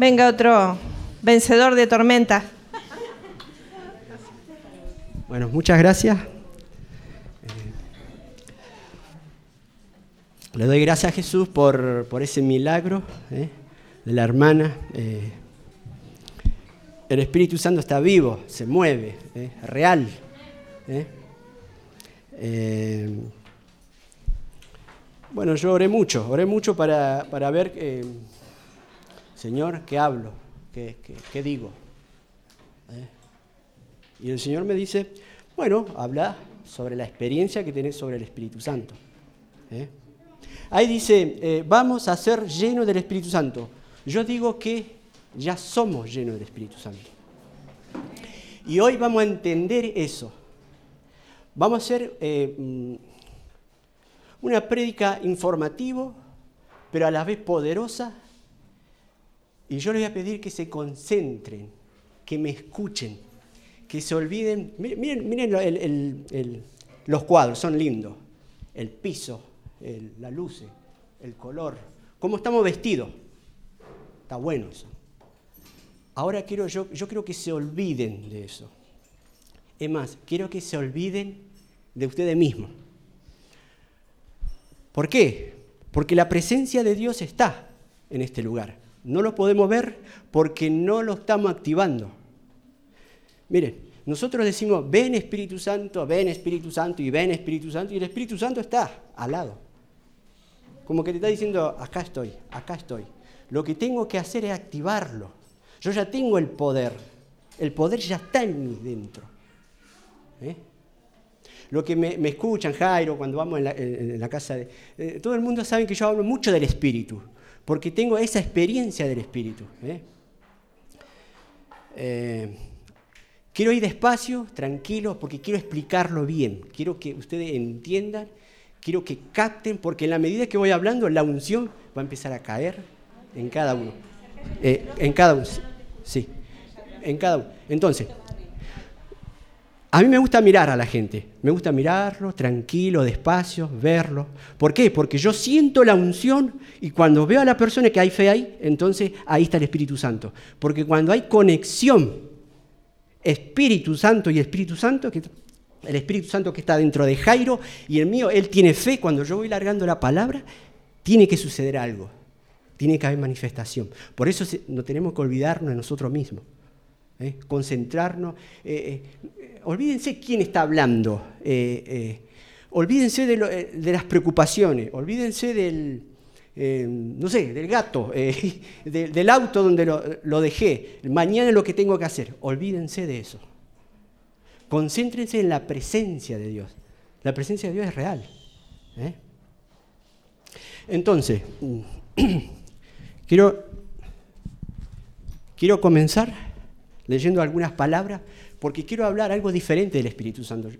Venga otro vencedor de tormenta. Bueno, muchas gracias. Eh, le doy gracias a Jesús por, ese milagro eh, de la hermana. Eh, el Espíritu Santo está vivo, se mueve, es real. bueno, yo oré mucho, oré mucho para, ver, Señor, ¿qué hablo? ¿Qué, digo? Y el Señor me dice, bueno, habla sobre la experiencia que tenés sobre el Espíritu Santo. ¿eh? Ahí dice, eh, vamos a ser llenos del Espíritu Santo. Yo digo que ya somos llenos del Espíritu Santo. Y hoy vamos a entender eso. Vamos a hacer eh, mm, una prédica informativa, pero a la vez poderosa. Y yo les voy a pedir que se concentren, que me escuchen que se olviden, miren, miren los cuadros, son lindos, el piso, la luz, el color, cómo estamos vestidos, está bueno eso. Ahora quiero, yo, yo quiero que se olviden de eso. Es más, quiero que se olviden de ustedes mismos. ¿Por qué? Porque la presencia de Dios está en este lugar. No lo podemos ver porque no lo estamos activando. Miren, nosotros decimos, ven Espíritu Santo, ven Espíritu Santo y ven Espíritu Santo, y el Espíritu Santo está al lado. Como que te está diciendo, acá estoy, acá estoy. Lo que tengo que hacer es activarlo. Yo ya tengo el poder. El poder ya está en mí dentro. ¿Eh? Lo que me, escuchan, Jairo, cuando vamos en la, casa de... Eh, todo el mundo sabe que yo hablo mucho del Espíritu, porque tengo esa experiencia del Espíritu. ¿eh? eh Quiero ir despacio, tranquilo, porque quiero explicarlo bien. Quiero que ustedes entiendan, quiero que capten, porque en la medida que voy hablando, la unción va a empezar a caer en cada uno. Eh, en cada uno, sí, en cada uno. Entonces, a mí me gusta mirar a la gente, me gusta mirarlo tranquilo, despacio, verlo. ¿Por qué? Porque yo siento la unción y cuando veo a la persona que hay fe ahí, entonces ahí está el Espíritu Santo. Porque cuando hay conexión Espíritu Santo y Espíritu Santo, que, el Espíritu Santo que está dentro de Jairo y el mío, él tiene fe, cuando yo voy largando la palabra, tiene que suceder algo, tiene que haber manifestación. Por eso no tenemos que olvidarnos de nosotros mismos, ¿eh? concentrarnos. Eh, eh, olvídense quién está hablando, olvídense de las preocupaciones, olvídense del, no sé, del gato, del auto donde lo, dejé, mañana lo que tengo que hacer. Olvídense de eso. Concéntrense en la presencia de Dios. La presencia de Dios es real. Entonces, quiero, quiero comenzar leyendo algunas palabras porque quiero hablar algo diferente del Espíritu Santo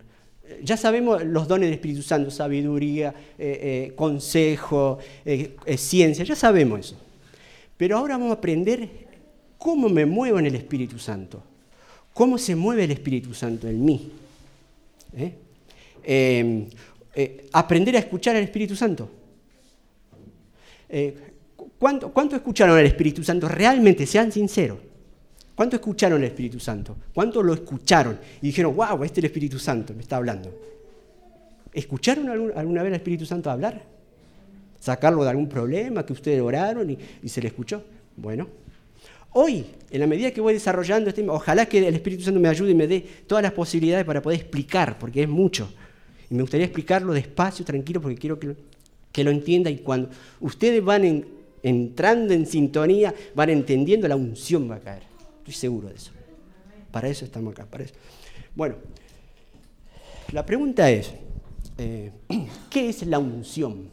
ya sabemos los dones del Espíritu Santo, sabiduría, eh, eh, consejo, eh, ciencia, ya sabemos eso. Pero ahora vamos a aprender cómo me muevo en el Espíritu Santo, cómo se mueve el Espíritu Santo en mí. Em, aprender a escuchar al Espíritu Santo. ¿cuánto, ¿Cuánto escucharon al Espíritu Santo? Realmente, sean sinceros. ¿Cuánto escucharon el Espíritu Santo? ¿Cuánto lo escucharon? Y dijeron, wow, este es el Espíritu Santo, me está hablando. ¿Escucharon alguna vez al Espíritu Santo hablar? ¿Sacarlo de algún problema que ustedes oraron y, se le escuchó? Bueno, hoy, en la medida que voy desarrollando este, ojalá que el Espíritu Santo me ayude y me dé todas las posibilidades para poder explicar, porque es mucho. Y me gustaría explicarlo despacio, tranquilo, porque quiero que, que lo entienda y cuando ustedes van entrando en sintonía, van entendiendo, la unción va a caer. Estoy seguro de eso. Para eso estamos acá. Bueno, la pregunta es, eh, ¿qué es la unción?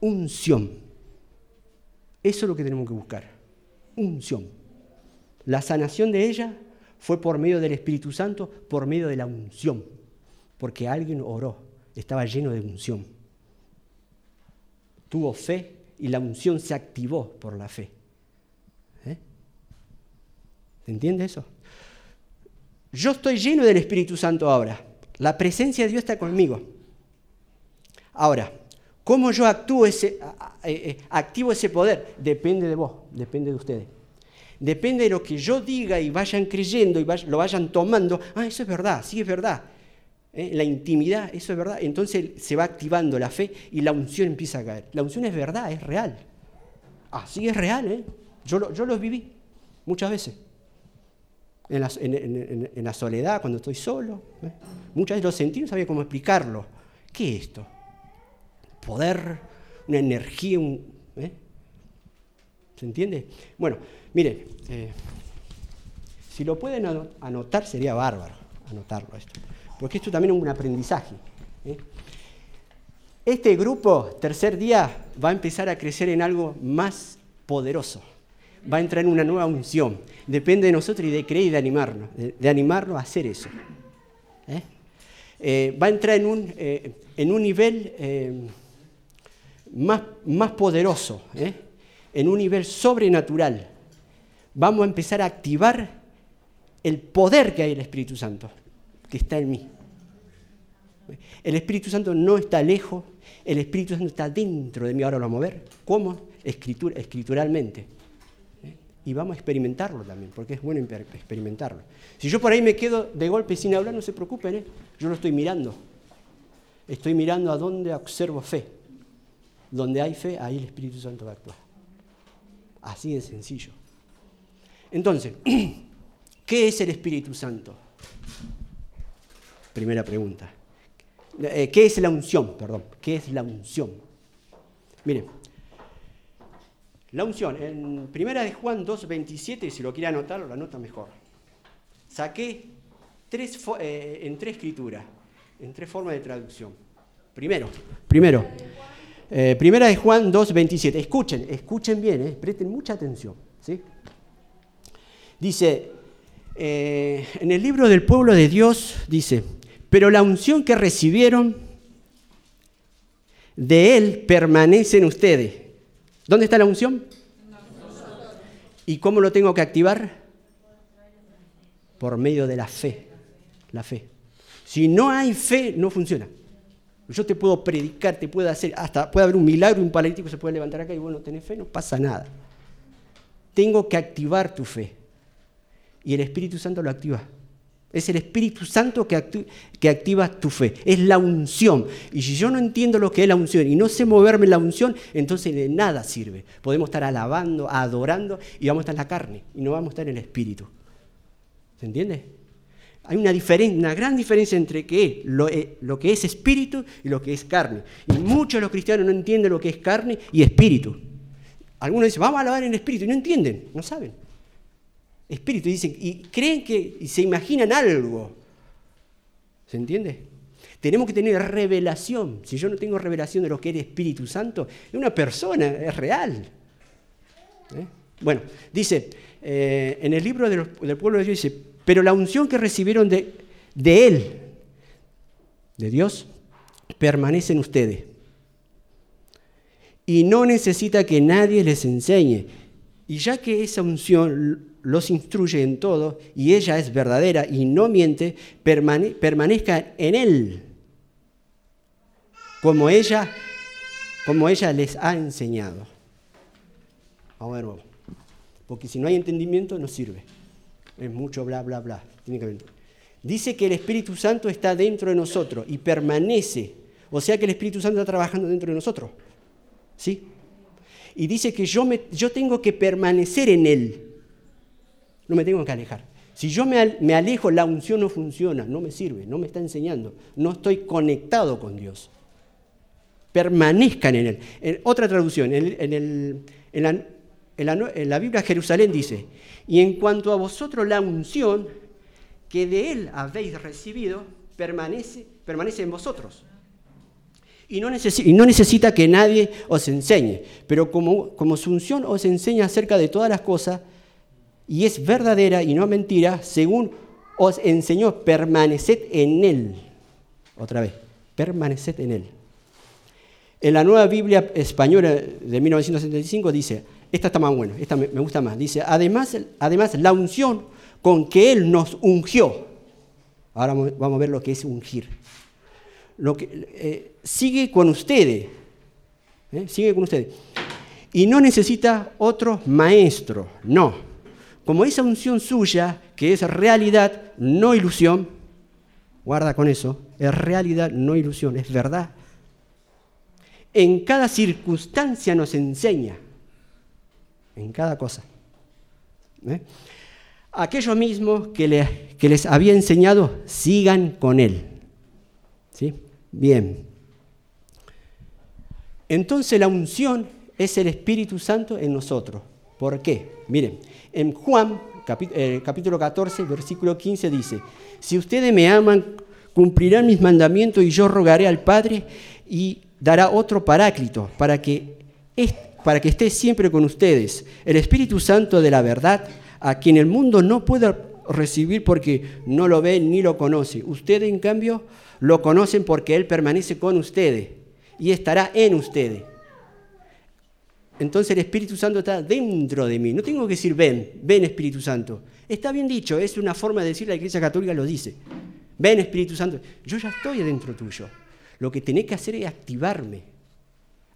Unción. Eso es lo que tenemos que buscar. Unción. La sanación de ella fue por medio del Espíritu Santo, por medio de la unción. Porque alguien oró, estaba lleno de unción. Tuvo fe y la unción se activó por la fe. ¿Entiende eso? Yo estoy lleno del Espíritu Santo ahora. La presencia de Dios está conmigo. Ahora, ¿Cómo yo actúo ese, eh, activo ese poder? Depende de vos, depende de ustedes. Depende de lo que yo diga y vayan creyendo y lo vayan tomando. Ah, eso es verdad, sí es verdad. ¿Eh? La intimidad, eso es verdad. Entonces se va activando la fe y la unción empieza a caer. La unción es verdad, es real. Así es real, ¿eh? Yo, lo, yo los viví muchas veces. En la, soledad, cuando estoy solo. ¿eh? Muchas veces lo sentí, no sabía cómo explicarlo. ¿Qué es esto? Poder, una energía, ¿eh? ¿se entiende? Bueno, mire, eh, si lo pueden anotar sería bárbaro anotarlo esto, porque esto también es un aprendizaje. Este grupo, tercer día, va a empezar a crecer en algo más poderoso va a entrar en una nueva unción. Depende de nosotros y de creer y de animarnos, de, animarnos a hacer eso. ¿eh? Eh, va a entrar en un, eh, en un nivel más, más poderoso, en un nivel sobrenatural. Vamos a empezar a activar el poder que hay en el Espíritu Santo, que está en mí. El Espíritu Santo no está lejos, el Espíritu Santo está dentro de mí. Ahora lo vamos a ver. ¿Cómo? Escritura, escrituralmente y vamos a experimentarlo también, porque es bueno experimentarlo. Si yo por ahí me quedo de golpe sin hablar, no se preocupen, ¿eh? yo lo estoy mirando. Estoy mirando a dónde observo fe. Donde hay fe, ahí el Espíritu Santo va a actuar. Así de sencillo. Entonces, ¿qué es el Espíritu Santo? Primera pregunta. Eh, ¿Qué es la unción? Perdón, ¿qué es la unción? Miren, la unción, en primera de Juan 2.27, si lo quiere anotar, lo anota mejor. Saqué tres, eh, en tres escrituras, en tres formas de traducción. Primero, primero, eh, primera de Juan 2.27. Escuchen, escuchen bien, eh, presten mucha atención. ¿sí? Dice, en el libro del pueblo de Dios, dice, pero la unción que recibieron de Él permanece en ustedes ¿Dónde está la unción? ¿Y cómo lo tengo que activar? Por medio de la fe. La fe. Si no hay fe, no funciona. Yo te puedo predicar, te puedo hacer, hasta puede haber un milagro, un paralítico se puede levantar acá y bueno, tenés fe, no pasa nada. Tengo que activar tu fe. Y el Espíritu Santo lo activa. Es el Espíritu Santo que, activa tu fe. Es la unción. Y si yo no entiendo lo que es la unción y no sé moverme en la unción, entonces de nada sirve. Podemos estar alabando, adorando y vamos a estar en la carne y no vamos a estar en el Espíritu. ¿Se entiende? Hay una, una gran diferencia entre qué lo, eh, lo que es espíritu y lo que es carne. Y muchos de los cristianos no entienden lo que es carne y espíritu. Algunos dicen, vamos a alabar en espíritu y no entienden, no saben espíritu. Y, dicen, y creen que y se imaginan algo. ¿Se entiende? Tenemos que tener revelación. Si yo no tengo revelación de lo que es Espíritu Santo, es una persona, es real. ¿Eh? Bueno, dice, eh, en el libro del pueblo de Dios dice, pero la unción que recibieron de, de Él, de Dios, permanece en ustedes. Y no necesita que nadie les enseñe. Y ya que esa unción los instruye en todo y ella es verdadera y no miente, permanezca en Él, como ella, como ella les ha enseñado. Vamos a ver, porque si no hay entendimiento no sirve. Es mucho bla, bla, bla. Dice que el Espíritu Santo está dentro de nosotros y permanece. O sea que el Espíritu Santo está trabajando dentro de nosotros. ¿Sí? Y dice que yo, me, yo tengo que permanecer en Él. No me tengo que alejar. Si yo me, alejo, la unción no funciona, no me sirve, no me está enseñando, no estoy conectado con Dios. Permanezcan en Él. En otra traducción, en, la, Biblia Jerusalén dice, y en cuanto a vosotros la unción que de Él habéis recibido, permanece, permanece en vosotros. Y no, necesita que nadie os enseñe, pero como, como su unción os enseña acerca de todas las cosas, y es verdadera y no mentira, según os enseñó, permaneced en él. Otra vez, permaneced en él. En la nueva Biblia española de 1975 dice, esta está más buena, esta me, gusta más, dice, además, además la unción con que él nos ungió, ahora vamos a ver lo que es ungir, lo que, eh, sigue con ustedes, ¿eh? Sigue con ustedes. Y no necesita otro maestro, no. Como esa unción suya, que es realidad, no ilusión, guarda con eso, es realidad, no ilusión, es verdad. En cada circunstancia nos enseña, en cada cosa. ¿eh? Aquellos mismos que, que les había enseñado, sigan con él. ¿Sí? Bien. Entonces la unción es el Espíritu Santo en nosotros. ¿Por qué? Miren, en Juan eh, capítulo 14, versículo 15 dice, si ustedes me aman, cumplirán mis mandamientos y yo rogaré al Padre y dará otro paráclito para que, para que esté siempre con ustedes, el Espíritu Santo de la verdad, a quien el mundo no puede recibir porque no lo ve ni lo conoce. Ustedes, en cambio, lo conocen porque Él permanece con ustedes y estará en ustedes. Entonces el Espíritu Santo está dentro de mí. No tengo que decir ven, ven Espíritu Santo. Está bien dicho, es una forma de decir, la Iglesia Católica lo dice. Ven Espíritu Santo. Yo ya estoy dentro tuyo. Lo que tenés que hacer es activarme.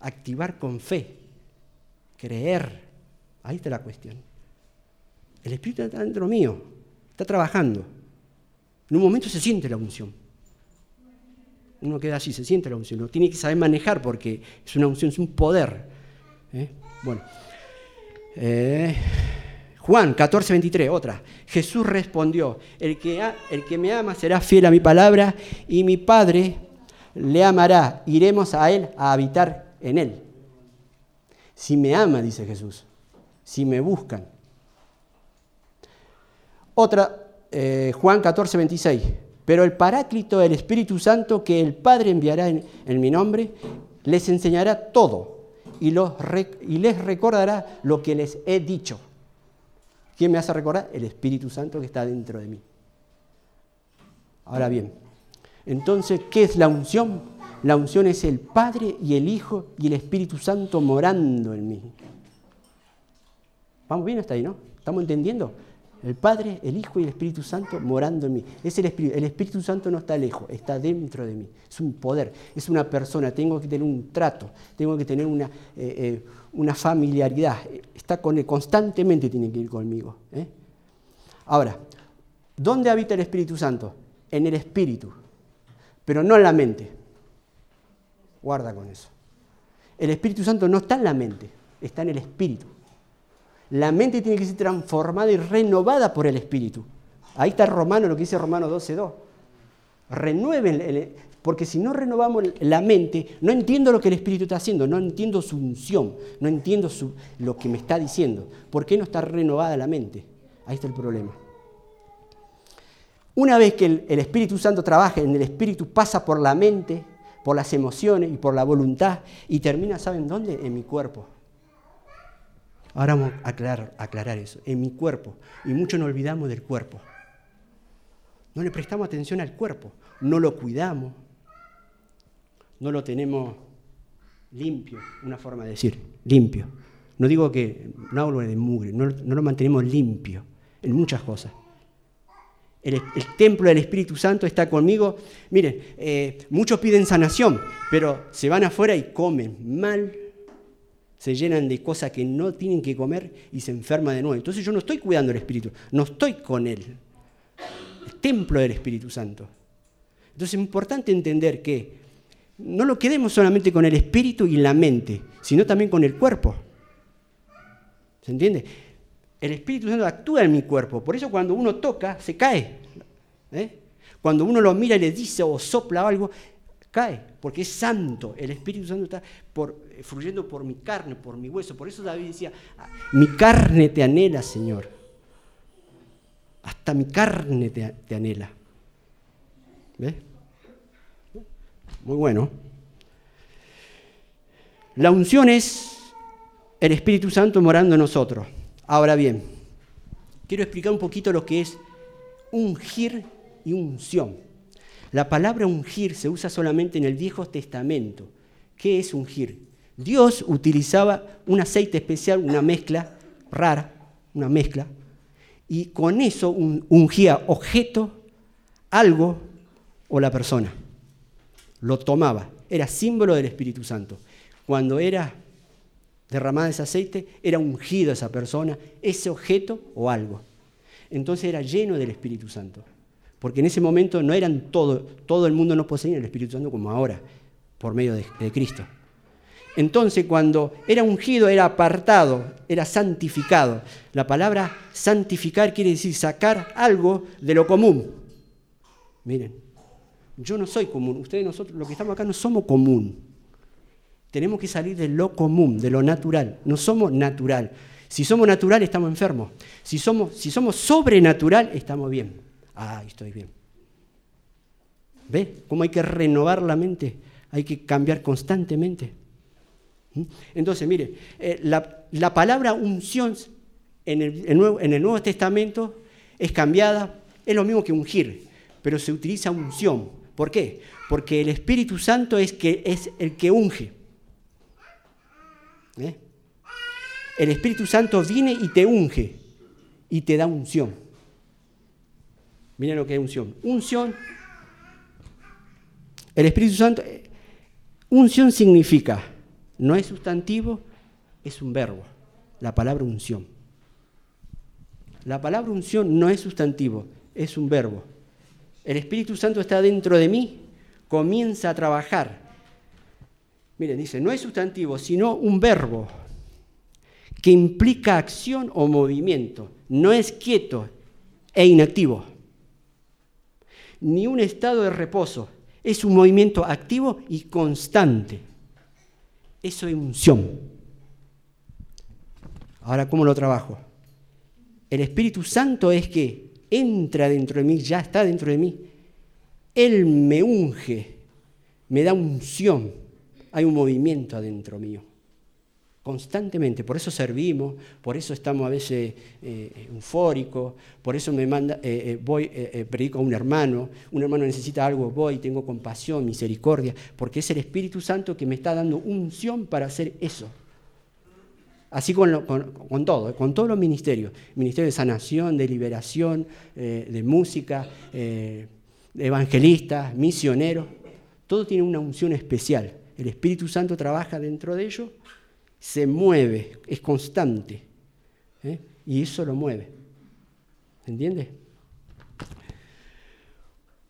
Activar con fe. Creer. Ahí está la cuestión. El Espíritu está dentro mío. Está trabajando. En un momento se siente la unción. Uno queda así, se siente la unción. Lo tiene que saber manejar porque es una unción, es un poder. ¿Eh? Bueno. Eh, Juan 14, 23, otra. Jesús respondió, el que, el que me ama será fiel a mi palabra y mi Padre le amará. Iremos a Él a habitar en Él. Si me ama, dice Jesús, si me buscan. Otra, eh, Juan 14, 26. Pero el Paráclito, el Espíritu Santo que el Padre enviará en mi nombre, les enseñará todo y, les recordará lo que les he dicho. ¿Quién me hace recordar? El Espíritu Santo que está dentro de mí. Ahora bien, entonces, ¿qué es la unción? La unción es el Padre y el Hijo y el Espíritu Santo morando en mí. Vamos bien hasta ahí, ¿no? ¿Estamos entendiendo? El Padre, el Hijo y el Espíritu Santo morando en mí. Es el Espíritu. El Espíritu Santo no está lejos, está dentro de mí. Es un poder, es una persona. Tengo que tener un trato, tengo que tener una, eh, eh, familiaridad. Está con él, constantemente tiene que ir conmigo. ¿eh? Ahora, ¿dónde habita el Espíritu Santo? En el Espíritu, pero no en la mente. Guarda con eso. El Espíritu Santo no está en la mente, está en el Espíritu. La mente tiene que ser transformada y renovada por el Espíritu. Ahí está Romano, lo que dice Romano 12.2. Renueven, porque si no renovamos la mente, no entiendo lo que el Espíritu está haciendo, no entiendo su unción, no entiendo lo que me está diciendo. ¿Por qué no está renovada la mente? Ahí está el problema. Una vez que el, Espíritu Santo trabaja en el Espíritu, pasa por la mente, por las emociones y por la voluntad y termina, ¿saben dónde? En mi cuerpo. Ahora vamos a aclarar, eso. En mi cuerpo. Y mucho nos olvidamos del cuerpo. No le prestamos atención al cuerpo. No lo cuidamos. No lo tenemos limpio. Una forma de decir, limpio. No digo que no hablo de mugre. No, lo mantenemos limpio en muchas cosas. El, templo del Espíritu Santo está conmigo. Miren, eh, muchos piden sanación, pero se van afuera y comen mal se llenan de cosas que no tienen que comer y se enferman de nuevo. Entonces yo no estoy cuidando el Espíritu, no estoy con Él. El templo del Espíritu Santo. Entonces es importante entender que no lo quedemos solamente con el espíritu y la mente, sino también con el cuerpo. ¿Se entiende? El Espíritu Santo actúa en mi cuerpo, por eso cuando uno toca, se cae. ¿eh? Cuando uno lo mira y le dice o sopla algo, cae, porque es santo. El Espíritu Santo está por, eh, fluyendo por mi carne, por mi hueso. Por eso David decía, ah, mi carne te anhela, Señor. Hasta mi carne te, anhela. ¿Ves? Muy bueno. La unción es el Espíritu Santo morando en nosotros. Ahora bien, quiero explicar un poquito lo que es ungir y unción. La palabra ungir se usa solamente en el Viejo Testamento. ¿Qué es ungir? Dios utilizaba un aceite especial, una mezcla rara, una mezcla, y con eso ungía objeto, algo o la persona. Lo tomaba, era símbolo del Espíritu Santo. cuando era derramada ese aceite, era ungido esa persona, ese objeto o algo. Entonces era lleno del Espíritu Santo. Porque en ese momento no eran todo, todo el mundo no poseía el Espíritu Santo como ahora, por medio de, Cristo. Entonces cuando era ungido era apartado, era santificado. La palabra santificar quiere decir sacar algo de lo común. Miren, yo no soy común, ustedes nosotros, los que estamos acá no somos común. Tenemos que salir de lo común, de lo natural. No somos natural. Si somos natural, estamos enfermos. Si somos, si somos sobrenatural, estamos bien. Ah, estoy bien. ¿Ve cómo hay que renovar la mente? Hay que cambiar constantemente. ¿Mm? Entonces, mire, eh, la, palabra unción en el, Nuevo, en el Nuevo Testamento es cambiada, es lo mismo que ungir, pero se utiliza unción. ¿Por qué? Porque el Espíritu Santo es, que, es el que unge. ¿Eh? El Espíritu Santo viene y te unge y te da unción. Miren lo que es unción. Unción. El Espíritu Santo. Unción significa, no es sustantivo, es un verbo. La palabra unción. La palabra unción no es sustantivo, es un verbo. El Espíritu Santo está dentro de mí, comienza a trabajar Miren, dice, no es sustantivo, sino un verbo que implica acción o movimiento. No es quieto e inactivo, ni un estado de reposo. Es un movimiento activo y constante. Eso es unción. Ahora, ¿cómo lo trabajo? El Espíritu Santo es que entra dentro de mí, ya está dentro de mí. Él me unge, me da unción hay un movimiento adentro mío. Constantemente, por eso servimos, por eso estamos a veces eh, eufóricos, por eso me manda, eh, eh, voy, predico a un hermano, un hermano necesita algo, voy, tengo compasión, misericordia, porque es el Espíritu Santo que me está dando unción para hacer eso. Así con, con, todo, con todos los ministerios, ministerio de sanación, de liberación, de música, evangelistas, misioneros, todo tiene una unción especial. El Espíritu Santo trabaja dentro de ellos, se mueve, es constante. ¿eh? Y eso lo mueve. ¿Entiendes?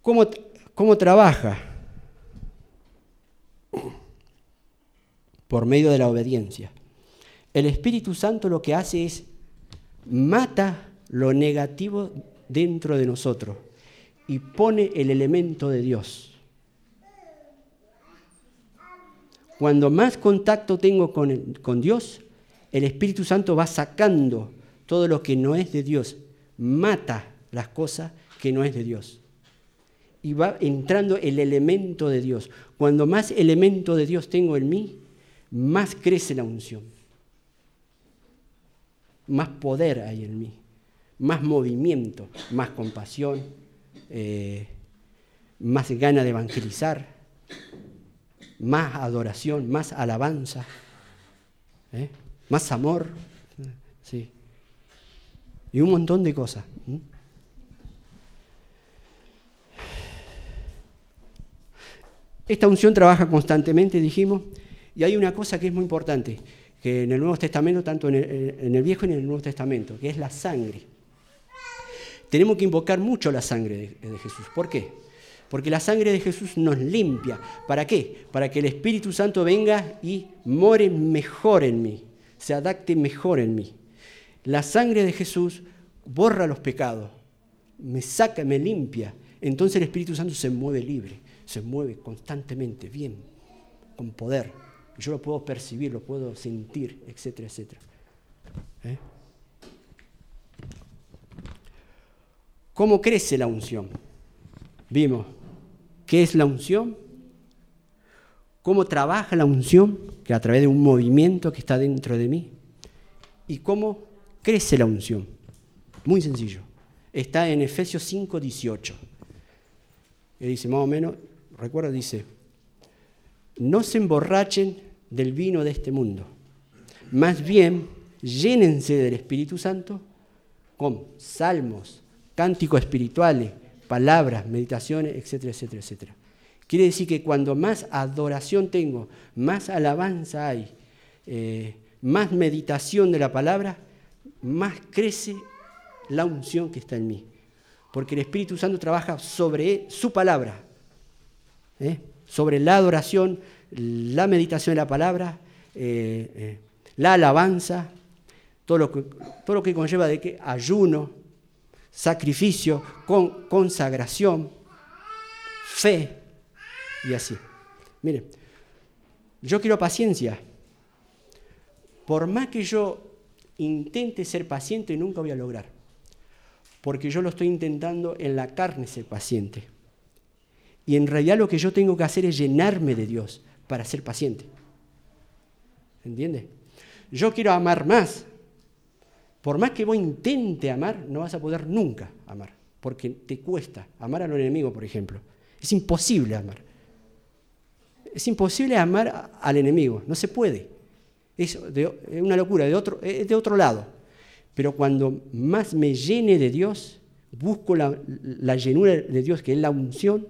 ¿Cómo, ¿Cómo trabaja? Por medio de la obediencia. El Espíritu Santo lo que hace es mata lo negativo dentro de nosotros y pone el elemento de Dios. Cuando más contacto tengo con, Dios, el Espíritu Santo va sacando todo lo que no es de Dios, mata las cosas que no es de Dios. Y va entrando el elemento de Dios. Cuando más elemento de Dios tengo en mí, más crece la unción. Más poder hay en mí. Más movimiento, más compasión, eh, más gana de evangelizar más adoración, más alabanza, ¿eh? más amor, sí. y un montón de cosas. Esta unción trabaja constantemente, dijimos, y hay una cosa que es muy importante, que en el Nuevo Testamento, tanto en el, Viejo y en el Nuevo Testamento, que es la sangre. Tenemos que invocar mucho la sangre de Jesús. ¿Por qué? Porque la sangre de Jesús nos limpia. ¿Para qué? Para que el Espíritu Santo venga y more mejor en mí, se adapte mejor en mí. La sangre de Jesús borra los pecados, me saca, me limpia. Entonces el Espíritu Santo se mueve libre, se mueve constantemente, bien, con poder. Yo lo puedo percibir, lo puedo sentir, etcétera, etcétera. ¿Eh? ¿Cómo crece la unción? Vimos ¿Qué es la unción? ¿Cómo trabaja la unción? Que a través de un movimiento que está dentro de mí. ¿Y cómo crece la unción? Muy sencillo. Está en Efesios 5, 18. Y dice, más o menos, recuerda, dice, no se emborrachen del vino de este mundo. Más bien, llénense del Espíritu Santo con salmos, cánticos espirituales, palabras, meditaciones, etcétera, etcétera, etcétera. Quiere decir que cuando más adoración tengo, más alabanza hay, eh, más meditación de la palabra, más crece la unción que está en mí. Porque el Espíritu Santo trabaja sobre su palabra, ¿eh? sobre la adoración, la meditación de la palabra, eh, la alabanza, todo lo, que, todo lo que conlleva de que ayuno, sacrificio, con, consagración, fe y así. Miren, yo quiero paciencia. Por más que yo intente ser paciente, nunca voy a lograr. Porque yo lo estoy intentando en la carne ser paciente. Y en realidad lo que yo tengo que hacer es llenarme de Dios para ser paciente. ¿Entiendes? Yo quiero amar más. Por más que vos intente amar, no vas a poder nunca amar. Porque te cuesta amar a los enemigos, por ejemplo. Es imposible amar. Es imposible amar al enemigo. No se puede. Es, una locura, de otro, es de otro lado. Pero cuando más me llene de Dios, busco la, la llenura de Dios, que es la unción,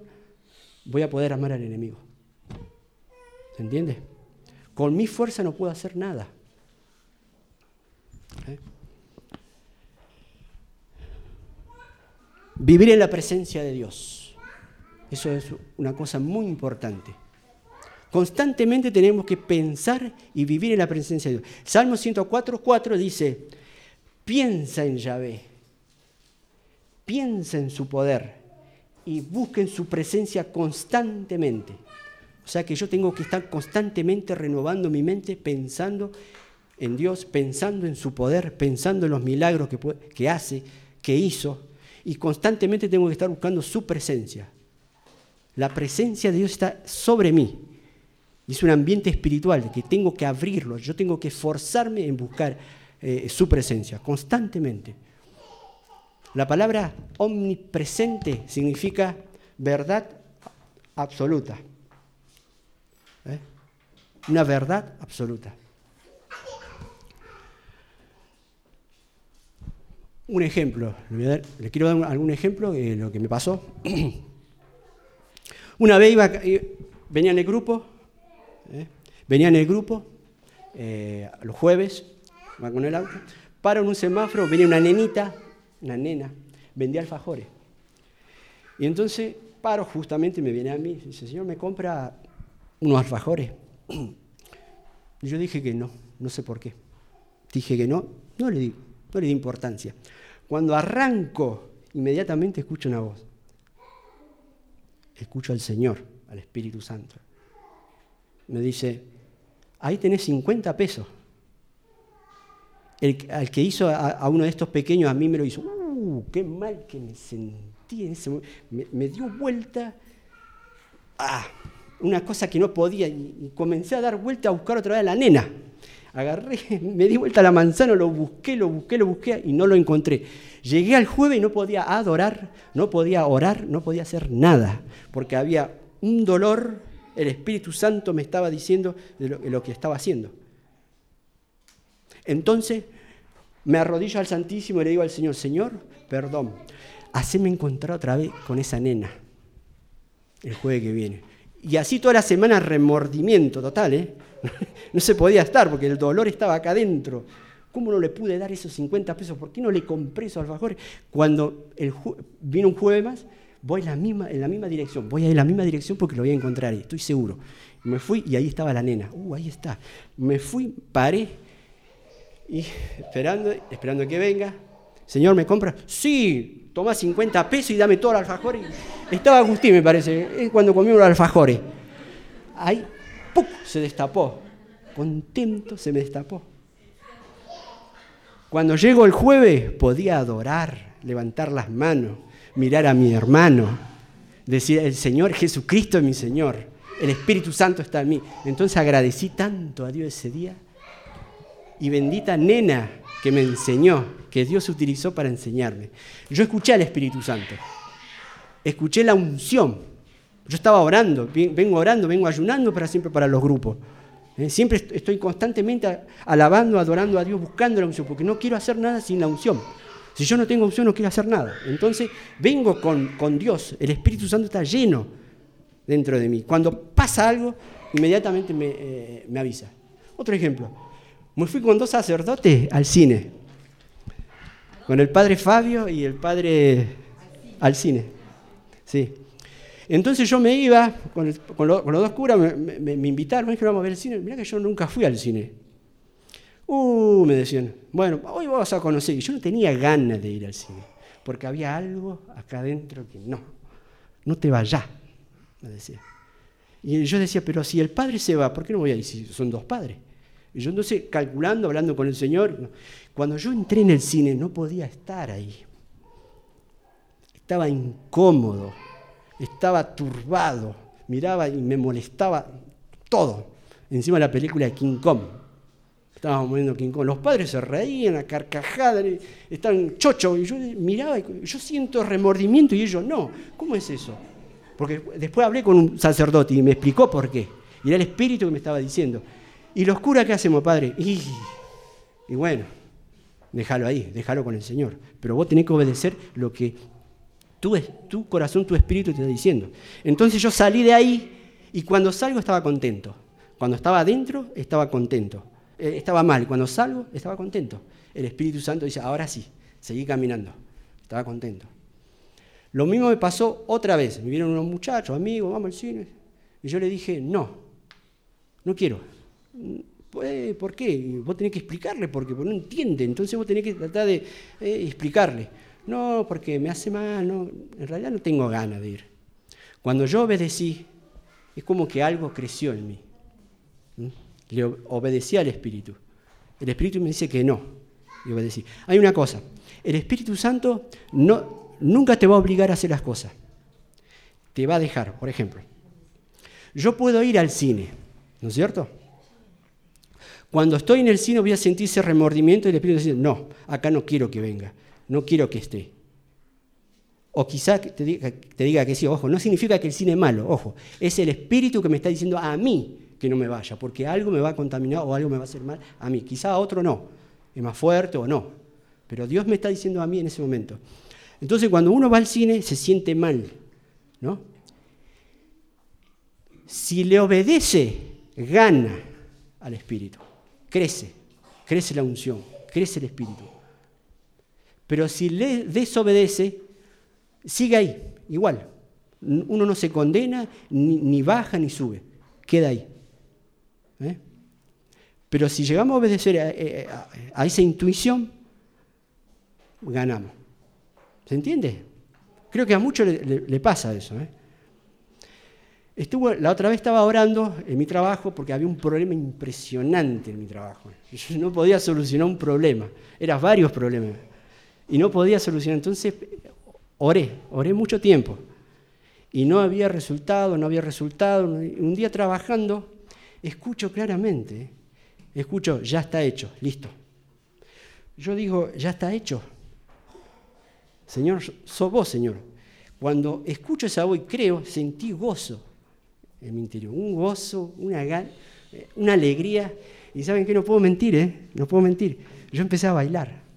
voy a poder amar al enemigo. ¿Se entiende? Con mi fuerza no puedo hacer nada. Vivir en la presencia de Dios. Eso es una cosa muy importante. Constantemente tenemos que pensar y vivir en la presencia de Dios. Salmo 104, 4 dice, piensa en Yahvé, piensa en su poder y busca en su presencia constantemente. O sea que yo tengo que estar constantemente renovando mi mente, pensando en Dios, pensando en su poder, pensando en los milagros que, que hace, que hizo, y constantemente tengo que estar buscando su presencia. La presencia de Dios está sobre mí es un ambiente espiritual que tengo que abrirlo, yo tengo que esforzarme en buscar eh, su presencia constantemente. La palabra omnipresente significa verdad absoluta. ¿eh? Una verdad absoluta. Un ejemplo, le, quiero dar algún ejemplo de lo que me pasó. Una vez iba, venía en el grupo, ¿eh? Venía en el grupo, eh, los jueves, va con el auto, paro en un semáforo, venía una nenita, una nena, vendía alfajores. Y entonces paro justamente, me viene a mí, dice, señor, ¿me compra unos alfajores? Y yo dije que no, no sé por qué. Dije que no, no le di, no le di importancia. Cuando arranco, inmediatamente escucho una voz. Escucho al Señor, al Espíritu Santo me dice, ahí tenés 50 pesos. El, al que hizo a, uno de estos pequeños, a mí me lo hizo, ¡uh! ¡Qué mal que me sentí en ese momento! Me, dio vuelta, ¡ah! Una cosa que no podía, y, comencé a dar vuelta a buscar otra vez a la nena. Agarré, me di vuelta a la manzana, lo busqué, lo busqué, lo busqué y no lo encontré. Llegué al jueves y no podía adorar, no podía orar, no podía hacer nada, porque había un dolor el Espíritu Santo me estaba diciendo de lo, que estaba haciendo. Entonces me arrodillo al Santísimo y le digo al Señor, Señor, perdón, haceme encontrar otra vez con esa nena el jueves que viene. Y así toda la semana remordimiento total, ¿eh? No se podía estar porque el dolor estaba acá adentro. ¿Cómo no le pude dar esos 50 pesos? ¿Por qué no le compré esos alfajores? Cuando vino un jueves más, voy en la, misma, en la misma dirección, voy a ir en la misma dirección porque lo voy a encontrar ahí, estoy seguro. Me fui y ahí estaba la nena, uh, ahí está. Me fui, paré y esperando, esperando que venga. Señor, ¿me compra? Sí, toma 50 pesos y dame todo el alfajor. Estaba Agustín, me parece, es cuando comimos los alfajores. Ahí, ¡pum! se destapó. Contento se me destapó. Cuando llego el jueves podía adorar, levantar las manos mirar a mi hermano, decir, el Señor Jesucristo es mi Señor, el Espíritu Santo está en mí. Entonces agradecí tanto a Dios ese día y bendita nena que me enseñó, que Dios utilizó para enseñarme. Yo escuché al Espíritu Santo, escuché la unción. Yo estaba orando, vengo orando, vengo ayunando para siempre para los grupos. ¿eh? Siempre estoy constantemente alabando, adorando a Dios, buscando la unción, porque no quiero hacer nada sin la unción. Si yo no tengo opción, no quiero hacer nada. Entonces vengo con, con Dios. El Espíritu Santo está lleno dentro de mí. Cuando pasa algo, inmediatamente me, eh, me avisa. Otro ejemplo. Me fui con dos sacerdotes al cine. Con el padre Fabio y el padre al cine. Sí. Entonces yo me iba con, los dos curas, me, invitaron, me dijeron, vamos a ver el cine. Mirá que yo nunca fui al cine. Uh, me decían, bueno, hoy vamos a conocer. Y yo no tenía ganas de ir al cine, porque había algo acá adentro que no, no te vayas, me decía. Y yo decía, pero si el padre se va, ¿por qué no voy a ir si son dos padres? Y yo entonces, calculando, hablando con el Señor, cuando yo entré en el cine no podía estar ahí. Estaba incómodo, estaba turbado, miraba y me molestaba todo. Encima de la película de King Kong. Estábamos viendo King Kong. Los padres se reían a carcajadas, estaban chocho. Y yo miraba, y yo siento remordimiento y ellos no. ¿Cómo es eso? Porque después hablé con un sacerdote y me explicó por qué. Y era el espíritu que me estaba diciendo. ¿Y los curas qué hacemos, padre? Y, y bueno, déjalo ahí, déjalo con el Señor. Pero vos tenés que obedecer lo que tu, corazón, tu espíritu te está diciendo. Entonces yo salí de ahí y cuando salgo estaba contento. Cuando estaba adentro estaba contento. Eh, estaba mal. Cuando salgo estaba contento. El Espíritu Santo dice, ahora sí, seguí caminando. Estaba contento. Lo mismo me pasó otra vez. Me vieron unos muchachos, amigos, vamos al cine. Y yo le dije, no, no quiero. Pues, ¿Por qué? Vos tenés que explicarle, porque, no entiende. Entonces vos tenés que tratar de eh, explicarle. No, porque me hace mal, no, en realidad no tengo ganas de ir. Cuando yo obedecí, es como que algo creció en mí. Le obedecí al Espíritu. El Espíritu me dice que no. Y obedecí. Hay una cosa, el Espíritu Santo no, nunca te va a obligar a hacer las cosas. Te va a dejar, por ejemplo. Yo puedo ir al cine, ¿no es cierto? Cuando estoy en el cine voy a sentir ese remordimiento y el Espíritu dice, no, acá no quiero que venga no quiero que esté. O quizá te diga, te diga que sí, ojo, no significa que el cine es malo, ojo, es el espíritu que me está diciendo a mí que no me vaya, porque algo me va a contaminar o algo me va a hacer mal a mí. Quizá a otro no, es más fuerte o no, pero Dios me está diciendo a mí en ese momento. Entonces cuando uno va al cine se siente mal, ¿no? Si le obedece, gana al espíritu, crece, crece la unción, crece el espíritu. Pero si le desobedece, sigue ahí, igual. Uno no se condena, ni, baja, ni sube. Queda ahí. ¿eh? Pero si llegamos a obedecer a, esa intuición, ganamos. ¿Se entiende? Creo que a muchos le, pasa eso. ¿eh? La otra vez estaba orando en mi trabajo porque había un problema impresionante en mi trabajo. Yo no podía solucionar un problema, eran varios problemas y no podía solucionar. Entonces oré, oré mucho tiempo y no había resultado, no había resultado. Un día trabajando, escucho claramente, escucho, ya está hecho, listo. Yo digo, ya está hecho. Señor, sos vos, Señor. Cuando escucho esa voz y creo, sentí gozo en mi interior, un gozo, una, una alegría. Y saben que no puedo mentir, ¿eh? No puedo mentir. Yo empecé a bailar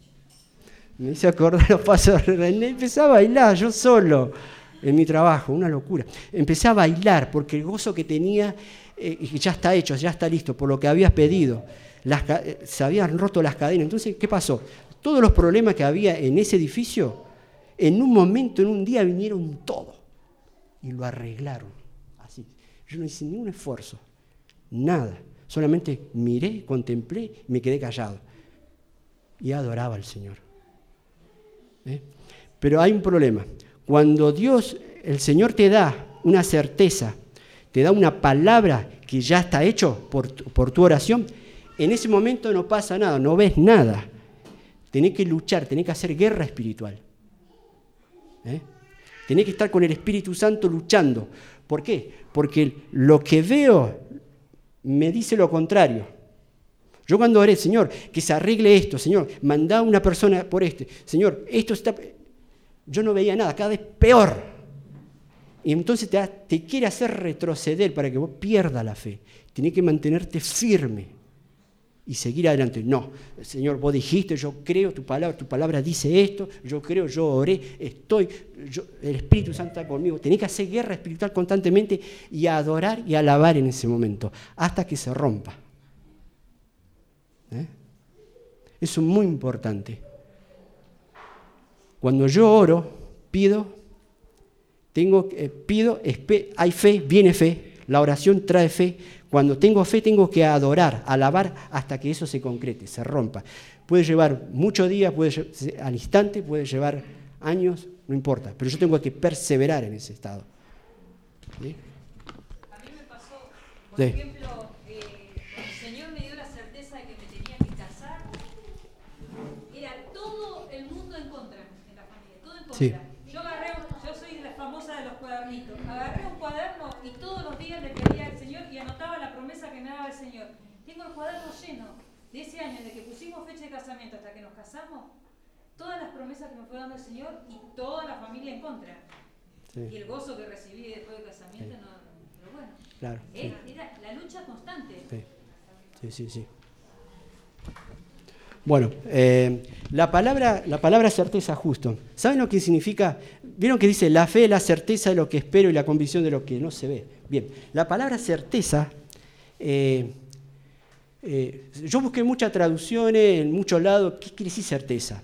me hice acordar los pasos de René, empecé a bailar yo solo en mi trabajo, una locura. Empecé a bailar porque el gozo que tenía eh, ya está hecho, ya está listo, por lo que habías pedido. Eh, se habían roto las cadenas. Entonces, ¿qué pasó? Todos los problemas que había en ese edificio, en un momento, en un día, vinieron todos y lo arreglaron. Así. Yo no hice ningún esfuerzo, nada. Solamente miré, contemplé y me quedé callado. Y adoraba al Señor. ¿Eh? Pero hay un problema. Cuando Dios, el Señor te da una certeza, te da una palabra que ya está hecho por, tu oración, en ese momento no pasa nada, no ves nada. Tenés que luchar, tenés que hacer guerra espiritual. ¿Eh? Tenés que estar con el Espíritu Santo luchando. ¿Por qué? Porque lo que veo me dice lo contrario. Yo cuando oré, Señor, que se arregle esto, Señor, mandá una persona por este, Señor, esto está... Yo no veía nada, cada vez peor. Y entonces te, te quiere hacer retroceder para que vos pierdas la fe. Tienes que mantenerte firme. y seguir adelante. No, Señor, vos dijiste, yo creo tu palabra, tu palabra dice esto, yo creo, yo oré, estoy, el Espíritu Santo está conmigo. Tenés que hacer guerra espiritual constantemente y adorar y alabar en ese momento, hasta que se rompa. ¿Eh? Eso es muy importante. Cuando yo oro, pido, tengo, eh, pido, hay fe, viene fe, la oración trae fe, cuando tengo fe tengo que adorar, alabar hasta que eso se concrete, se rompa. Puede llevar muchos días, puede al instante, puede llevar años, no importa, pero yo tengo que perseverar en ese estado. A mí me pasó, por ejemplo, familia, todo en contra. de ese año, de que pusimos fecha de casamiento hasta que nos casamos, todas las promesas que me fue dando el Señor y toda la familia en contra. Y el gozo que recibí después del casamiento, no, pero bueno, claro, era, la lucha constante. Sí, sí, sí. Bueno, eh, la, palabra, la palabra certeza justo. ¿Saben lo que significa? Vieron que dice la fe, la certeza de lo que espero y la convicción de lo que no se ve. Bien, la palabra certeza eh, eh, yo busqué muchas traducciones en muchos lados. ¿Qué quiere decir certeza?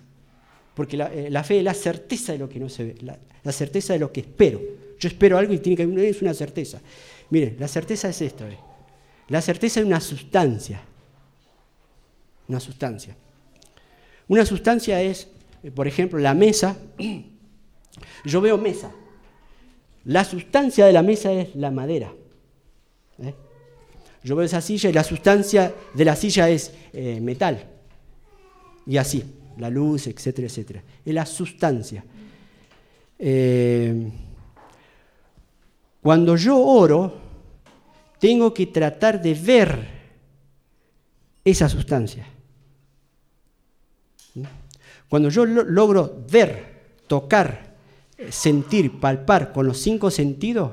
Porque la, fe es la certeza de lo que no se ve, la, certeza de lo que espero. Yo espero algo y tiene que es una certeza. Miren, la certeza es esto. Eh. La certeza es una sustancia. Una sustancia. Una sustancia es, por ejemplo, la mesa. Yo veo mesa. La sustancia de la mesa es la madera. Yo veo esa silla y la sustancia de la silla es eh, metal. Y así, la luz, etcétera, etcétera. Es la sustancia. Eh, cuando yo oro, tengo que tratar de ver esa sustancia. Cuando yo logro ver, tocar, sentir, palpar con los cinco sentidos,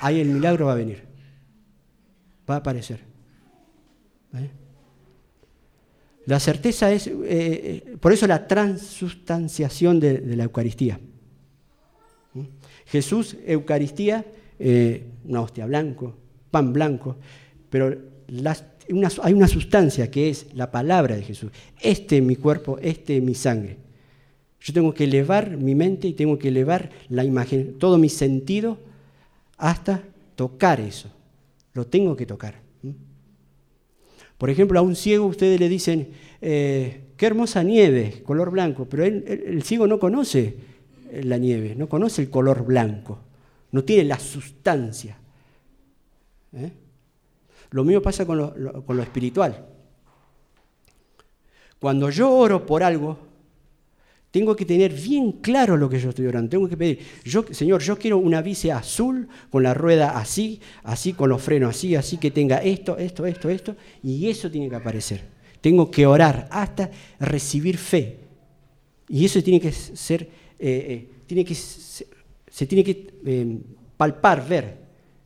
ahí el milagro va a venir va a aparecer. La certeza es, eh, eh, por eso la transustanciación de, la Eucaristía. ¿Mm? Jesús, Eucaristía, eh, una hostia blanco, pan blanco, pero hay una sustancia que es la palabra de Jesús. Este es mi cuerpo, este es mi sangre. Yo tengo que elevar mi mente y tengo que elevar la imagen, todo mi sentido hasta tocar eso. Lo tengo que tocar. Por ejemplo, a un ciego ustedes le dicen, eh, qué hermosa nieve, color blanco, pero el ciego no conoce la nieve, no conoce el color blanco, no tiene la sustancia. ¿eh? Lo mismo pasa con lo espiritual. Cuando yo oro por algo, tengo que tener bien claro lo que yo estoy orando. Tengo que pedir, yo, Señor, yo quiero una bici azul con la rueda así, así con los frenos así, así que tenga esto, esto, esto, esto, y eso tiene que aparecer. Tengo que orar hasta recibir fe. Y eso tiene que ser, eh, eh, tiene que, se, tiene que eh, palpar, ver,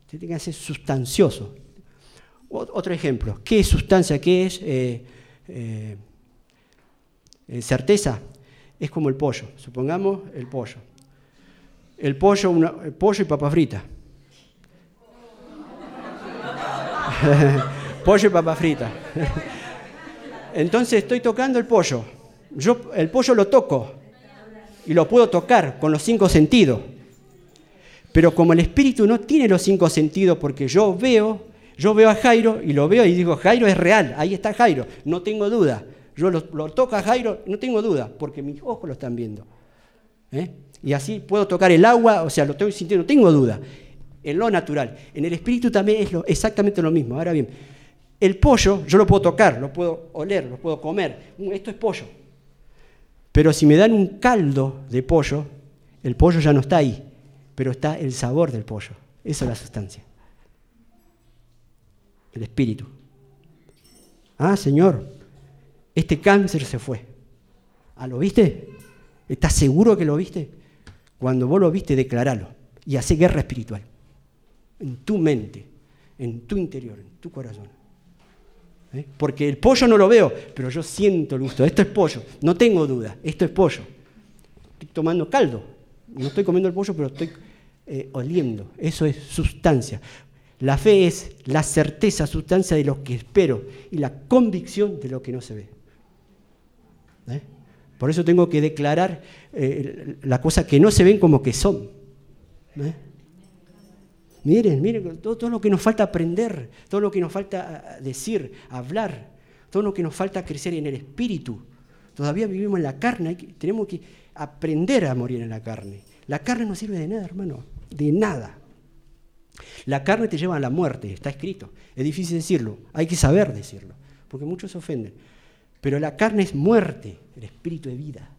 se tiene que ser sustancioso. Otro ejemplo, ¿qué sustancia? ¿Qué es certeza? es como el pollo. Supongamos el pollo. El pollo, pollo y papa frita. pollo y papa frita. Entonces estoy tocando el pollo. Yo el pollo lo toco y lo puedo tocar con los cinco sentidos. Pero como el espíritu no tiene los cinco sentidos porque yo veo, yo veo a Jairo y lo veo y digo, Jairo es real, ahí está Jairo, no tengo duda. Yo lo, toco a Jairo, no tengo duda, porque mis ojos lo están viendo. ¿eh? Y así puedo tocar el agua, o sea, lo estoy sintiendo, no tengo duda. En lo natural. En el espíritu también es exactamente lo mismo. Ahora bien, el pollo yo lo puedo tocar, lo puedo oler, lo puedo comer. Mm, esto es pollo. Pero si me dan un caldo de pollo, el pollo ya no está ahí, pero está el sabor del pollo. Esa es la sustancia. El espíritu. Ah, Señor, este cáncer se fue. ¿Ah, lo viste? ¿Estás seguro que lo viste? Cuando vos lo viste, declaralo y hace guerra espiritual. En tu mente, en tu interior, en tu corazón. ¿eh? Porque el pollo no lo veo, pero yo siento el gusto. Esto es pollo, no tengo duda, esto es pollo. Estoy tomando caldo, no estoy comiendo el pollo, pero estoy eh, oliendo. Eso es sustancia. La fe es la certeza, sustancia de lo que espero y la convicción de lo que no se ve. ¿Eh? Por eso tengo que declarar las cosas que no se ven como que son. Miren, miren, todo, lo que nos falta aprender, todo lo que nos falta decir, hablar, todo lo que nos falta crecer en el espíritu. Todavía vivimos en la carne, tenemos que aprender a morir en la carne. La carne no sirve de nada, hermano, de nada. La carne te lleva a la muerte, está escrito. Es difícil decirlo, hay que saber decirlo, porque muchos se ofenden. Pero la carne es muerte, el espíritu es vida.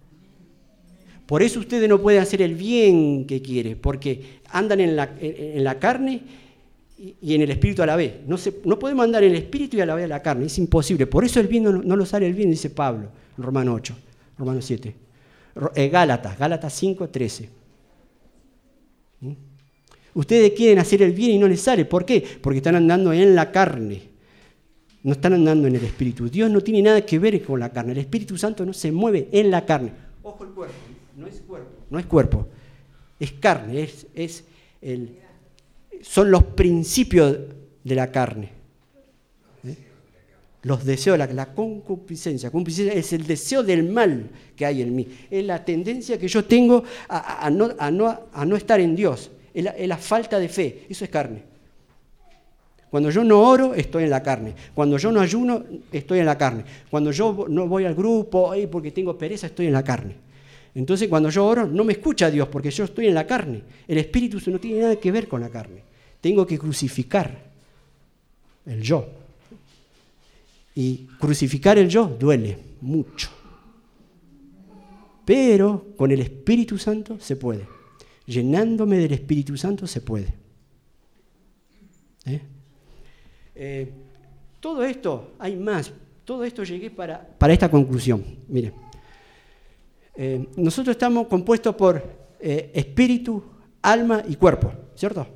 Por eso ustedes no pueden hacer el bien que quieren, porque andan en la, carne y, en el espíritu a la vez. No, no podemos andar en el espíritu y a la vez en la carne, es imposible. Por eso el bien no, lo sale el bien, dice Pablo, en Romano 8, Romano 7. Eh, Gálatas, Gálatas 5, 13. ¿Mm? Ustedes quieren hacer el bien y no les sale. ¿Por qué? Porque están andando en la carne. No están andando en el Espíritu. Dios no tiene nada que ver con la carne. El Espíritu Santo no se mueve en la carne. Ojo el cuerpo no es cuerpo, no es cuerpo, es carne, es, el, son los principios de la carne. ¿eh? Los deseos, la, la concupiscencia, es el deseo del mal que hay en mí, es la tendencia que yo tengo a, a no, estar en Dios, es la, falta de fe, eso es carne. Cuando yo no oro, estoy en la carne. Cuando yo no ayuno, estoy en la carne. Cuando yo no voy al grupo porque tengo pereza, estoy en la carne. Entonces cuando yo oro no me escucha Dios porque yo estoy en la carne. El Espíritu no tiene nada que ver con la carne. Tengo que crucificar el yo. Y crucificar el yo duele mucho. Pero con el Espíritu Santo se puede. Llenándome del Espíritu Santo se puede. ¿Eh? Eh, todo esto, hay más. Todo esto llegué para, para esta conclusión. Miren. Eh, nosotros estamos compuestos por espíritu, alma y cuerpo, ¿cierto?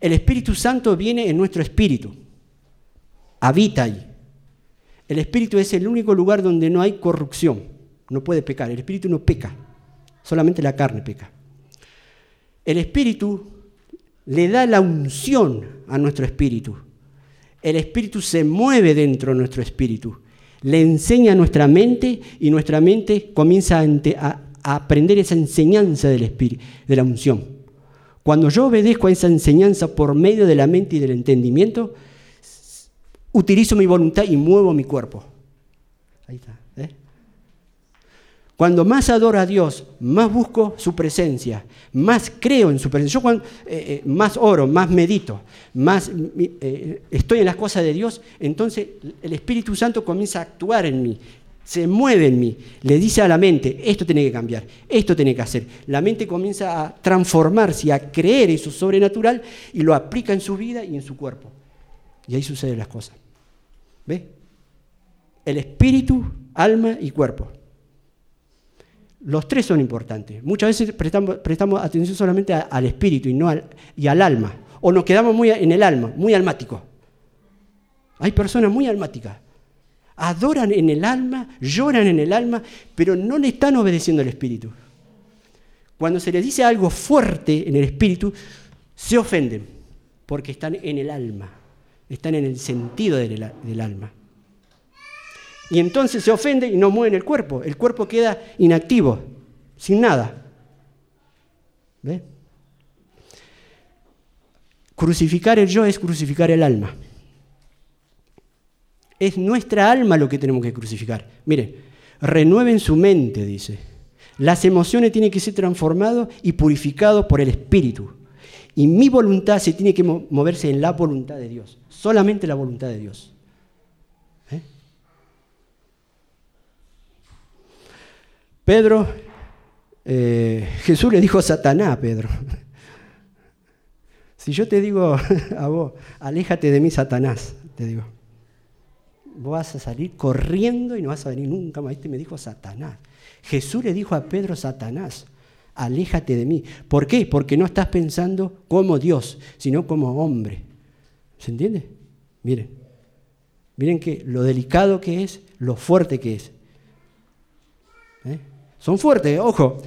El Espíritu Santo viene en nuestro espíritu, habita ahí. El espíritu es el único lugar donde no hay corrupción, no puede pecar, el espíritu no peca, solamente la carne peca. El espíritu le da la unción a nuestro espíritu. El espíritu se mueve dentro de nuestro espíritu le enseña a nuestra mente y nuestra mente comienza a, aprender esa enseñanza del Espíritu, de la unción. Cuando yo obedezco a esa enseñanza por medio de la mente y del entendimiento, utilizo mi voluntad y muevo mi cuerpo. Ahí está. Cuando más adoro a Dios, más busco su presencia, más creo en su presencia. Yo eh, eh, más oro, más medito, más eh, estoy en las cosas de Dios, entonces el Espíritu Santo comienza a actuar en mí, se mueve en mí, le dice a la mente, esto tiene que cambiar, esto tiene que hacer. La mente comienza a transformarse, a creer eso sobrenatural y lo aplica en su vida y en su cuerpo. Y ahí suceden las cosas. ¿Ve? El espíritu, alma y cuerpo. Los tres son importantes. Muchas veces prestamos, atención solamente al espíritu y, no al, y al alma. O nos quedamos muy en el alma, muy almáticos. Hay personas muy almáticas. Adoran en el alma, lloran en el alma, pero no le están obedeciendo al espíritu. Cuando se les dice algo fuerte en el espíritu, se ofenden, porque están en el alma, están en el sentido del, del alma. Y entonces se ofende y no mueven el cuerpo. El cuerpo queda inactivo, sin nada. ¿Ve? Crucificar el yo es crucificar el alma. Es nuestra alma lo que tenemos que crucificar. Mire, renueven su mente, dice. Las emociones tienen que ser transformadas y purificadas por el Espíritu. Y mi voluntad se tiene que moverse en la voluntad de Dios. Solamente la voluntad de Dios. Pedro, eh, Jesús le dijo a Satanás, Pedro, si yo te digo a vos, aléjate de mí, Satanás, te digo, vos vas a salir corriendo y no vas a venir nunca más. Este me dijo Satanás. Jesús le dijo a Pedro, Satanás, aléjate de mí. ¿Por qué? Porque no estás pensando como Dios, sino como hombre. ¿Se entiende? Miren. Miren que lo delicado que es, lo fuerte que es. ¿Eh? Son fuertes, ojo.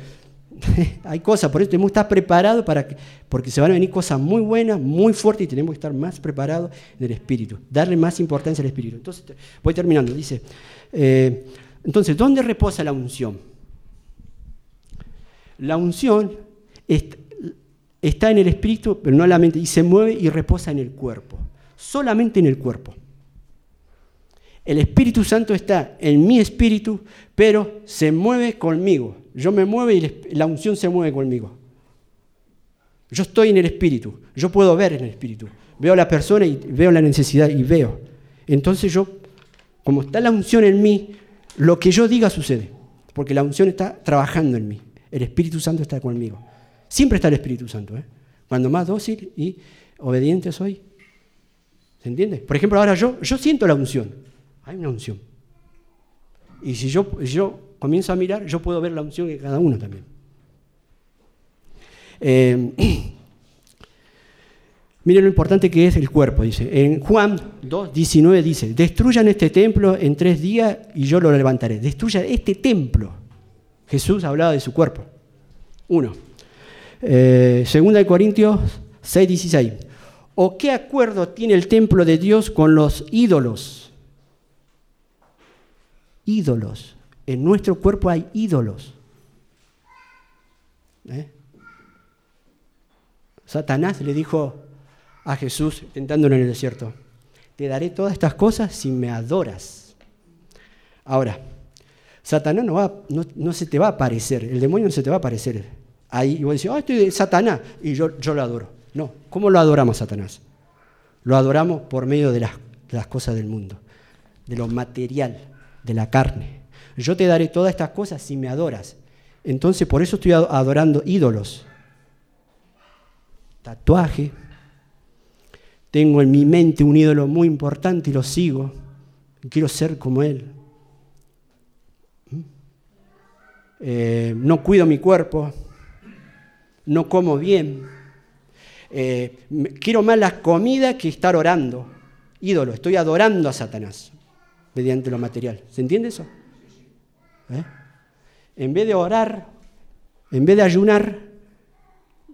Hay cosas, por eso tenemos que estar preparados para que, porque se van a venir cosas muy buenas, muy fuertes y tenemos que estar más preparados en el espíritu, darle más importancia al espíritu. Entonces, voy terminando. Dice, eh, entonces, ¿dónde reposa la unción? La unción está en el espíritu, pero no en la mente, y se mueve y reposa en el cuerpo, solamente en el cuerpo. El Espíritu Santo está en mi espíritu, pero se mueve conmigo. Yo me muevo y la unción se mueve conmigo. Yo estoy en el espíritu, yo puedo ver en el espíritu. Veo la persona y veo la necesidad y veo. Entonces yo, como está la unción en mí, lo que yo diga sucede, porque la unción está trabajando en mí. El Espíritu Santo está conmigo. Siempre está el Espíritu Santo. ¿eh? Cuando más dócil y obediente soy. ¿Se entiende? Por ejemplo, ahora yo, yo siento la unción. Hay una unción. Y si yo, yo comienzo a mirar, yo puedo ver la unción de cada uno también. Eh, miren lo importante que es el cuerpo, dice. En Juan 2, 19 dice, destruyan este templo en tres días y yo lo levantaré. Destruyan este templo. Jesús hablaba de su cuerpo. Uno. Eh, segunda de Corintios 6, 16. ¿O qué acuerdo tiene el templo de Dios con los ídolos? Ídolos. En nuestro cuerpo hay ídolos. ¿Eh? Satanás le dijo a Jesús, tentándolo en el desierto, te daré todas estas cosas si me adoras. Ahora, Satanás no, va, no, se te va a aparecer, el demonio no se te va a aparecer. Ahí y vos decís, oh, estoy de Satanás, y yo, yo lo adoro. No, ¿cómo lo adoramos Satanás? Lo adoramos por medio de las cosas del mundo, de lo material, de la carne. Yo te daré todas estas cosas si me adoras. Entonces por eso estoy adorando ídolos. Tatuaje. Tengo en mi mente un ídolo muy importante y lo sigo. Quiero ser como él. Eh, no cuido mi cuerpo, no como bien, eh, quiero más la comida que estar orando. Ídolo, estoy adorando a Satanás mediante lo material. ¿Se entiende eso? ¿Eh? En vez de orar, en vez de ayunar,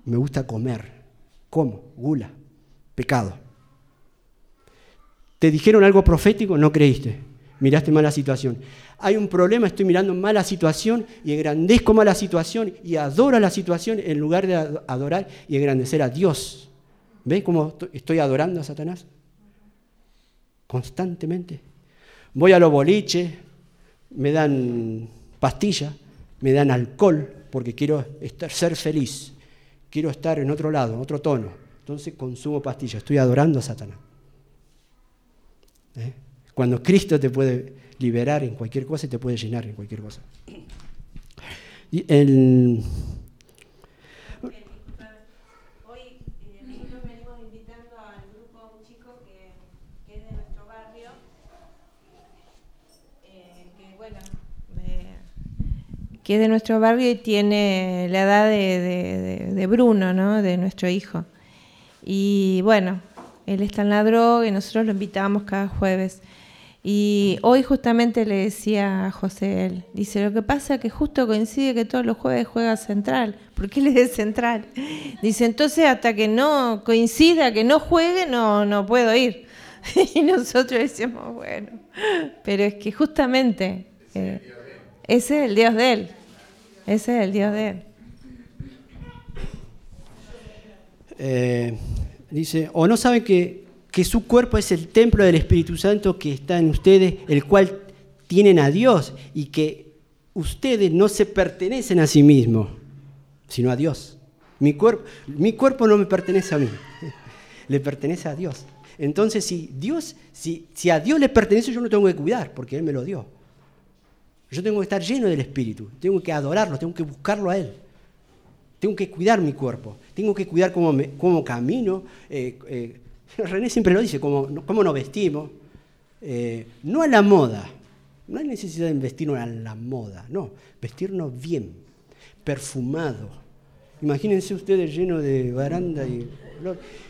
me gusta comer. ¿Cómo? Gula, pecado. ¿Te dijeron algo profético? No creíste. Miraste mala situación hay un problema, estoy mirando mala situación y engrandezco mala situación y adoro la situación en lugar de adorar y engrandecer a Dios. ¿Ves cómo estoy adorando a Satanás? Constantemente. Voy a los boliches, me dan pastilla, me dan alcohol, porque quiero estar, ser feliz, quiero estar en otro lado, en otro tono. Entonces consumo pastillas, estoy adorando a Satanás. ¿Eh? Cuando Cristo te puede liberar en cualquier cosa y te puede llenar en cualquier cosa. Y el, Hoy eh, nosotros venimos invitando al grupo a un chico que, que, es de nuestro barrio, eh, que bueno, que es de nuestro barrio y tiene la edad de, Bruno, ¿no? de nuestro hijo. Y bueno, él está en la droga y nosotros lo invitamos cada jueves. Y hoy justamente le decía a José, él, dice, lo que pasa es que justo coincide que todos los jueves juega Central, porque él es de Central. Dice, entonces hasta que no coincida, que no juegue, no, no puedo ir. Y nosotros decíamos, bueno, pero es que justamente eh, ese es el Dios de él, ese es el Dios de él. Eh, dice, o no sabe que que su cuerpo es el templo del Espíritu Santo que está en ustedes, el cual tienen a Dios y que ustedes no se pertenecen a sí mismos, sino a Dios. Mi cuerpo, mi cuerpo no me pertenece a mí, le pertenece a Dios. Entonces, si, Dios, si, si a Dios le pertenece, yo no tengo que cuidar, porque Él me lo dio. Yo tengo que estar lleno del Espíritu, tengo que adorarlo, tengo que buscarlo a Él. Tengo que cuidar mi cuerpo, tengo que cuidar cómo, cómo camino, eh, eh, René siempre lo dice, cómo, cómo nos vestimos. Eh, no a la moda. No hay necesidad de vestirnos a la moda, no. Vestirnos bien, perfumado, Imagínense ustedes llenos de baranda y